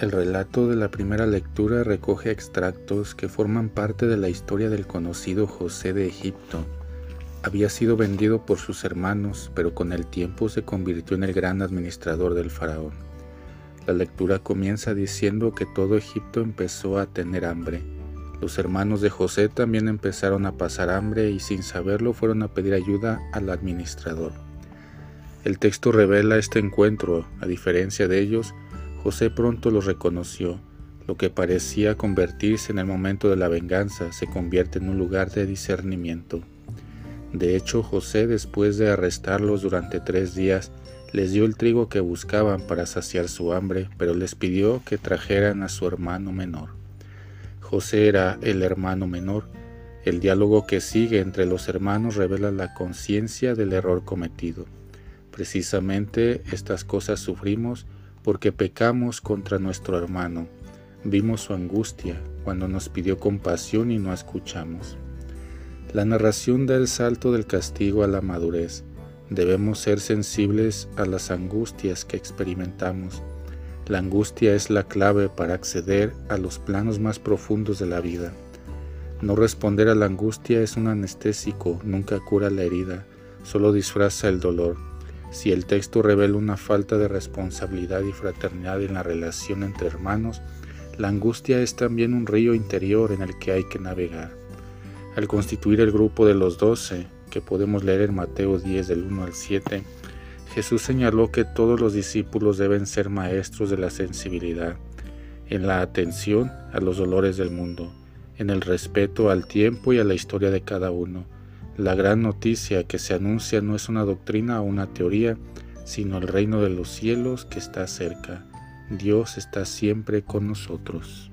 El relato de la primera lectura recoge extractos que forman parte de la historia del conocido José de Egipto. Había sido vendido por sus hermanos, pero con el tiempo se convirtió en el gran administrador del faraón. La lectura comienza diciendo que todo Egipto empezó a tener hambre. Los hermanos de José también empezaron a pasar hambre y sin saberlo fueron a pedir ayuda al administrador. El texto revela este encuentro, a diferencia de ellos, José pronto lo reconoció. Lo que parecía convertirse en el momento de la venganza se convierte en un lugar de discernimiento. De hecho, José, después de arrestarlos durante tres días, les dio el trigo que buscaban para saciar su hambre, pero les pidió que trajeran a su hermano menor. José era el hermano menor. El diálogo que sigue entre los hermanos revela la conciencia del error cometido. Precisamente estas cosas sufrimos porque pecamos contra nuestro hermano. Vimos su angustia cuando nos pidió compasión y no escuchamos. La narración da el salto del castigo a la madurez. Debemos ser sensibles a las angustias que experimentamos. La angustia es la clave para acceder a los planos más profundos de la vida. No responder a la angustia es un anestésico, nunca cura la herida, solo disfraza el dolor. Si el texto revela una falta de responsabilidad y fraternidad en la relación entre hermanos, la angustia es también un río interior en el que hay que navegar. Al constituir el grupo de los doce, que podemos leer en Mateo 10 del 1 al 7, Jesús señaló que todos los discípulos deben ser maestros de la sensibilidad, en la atención a los dolores del mundo, en el respeto al tiempo y a la historia de cada uno, la gran noticia que se anuncia no es una doctrina o una teoría, sino el reino de los cielos que está cerca. Dios está siempre con nosotros.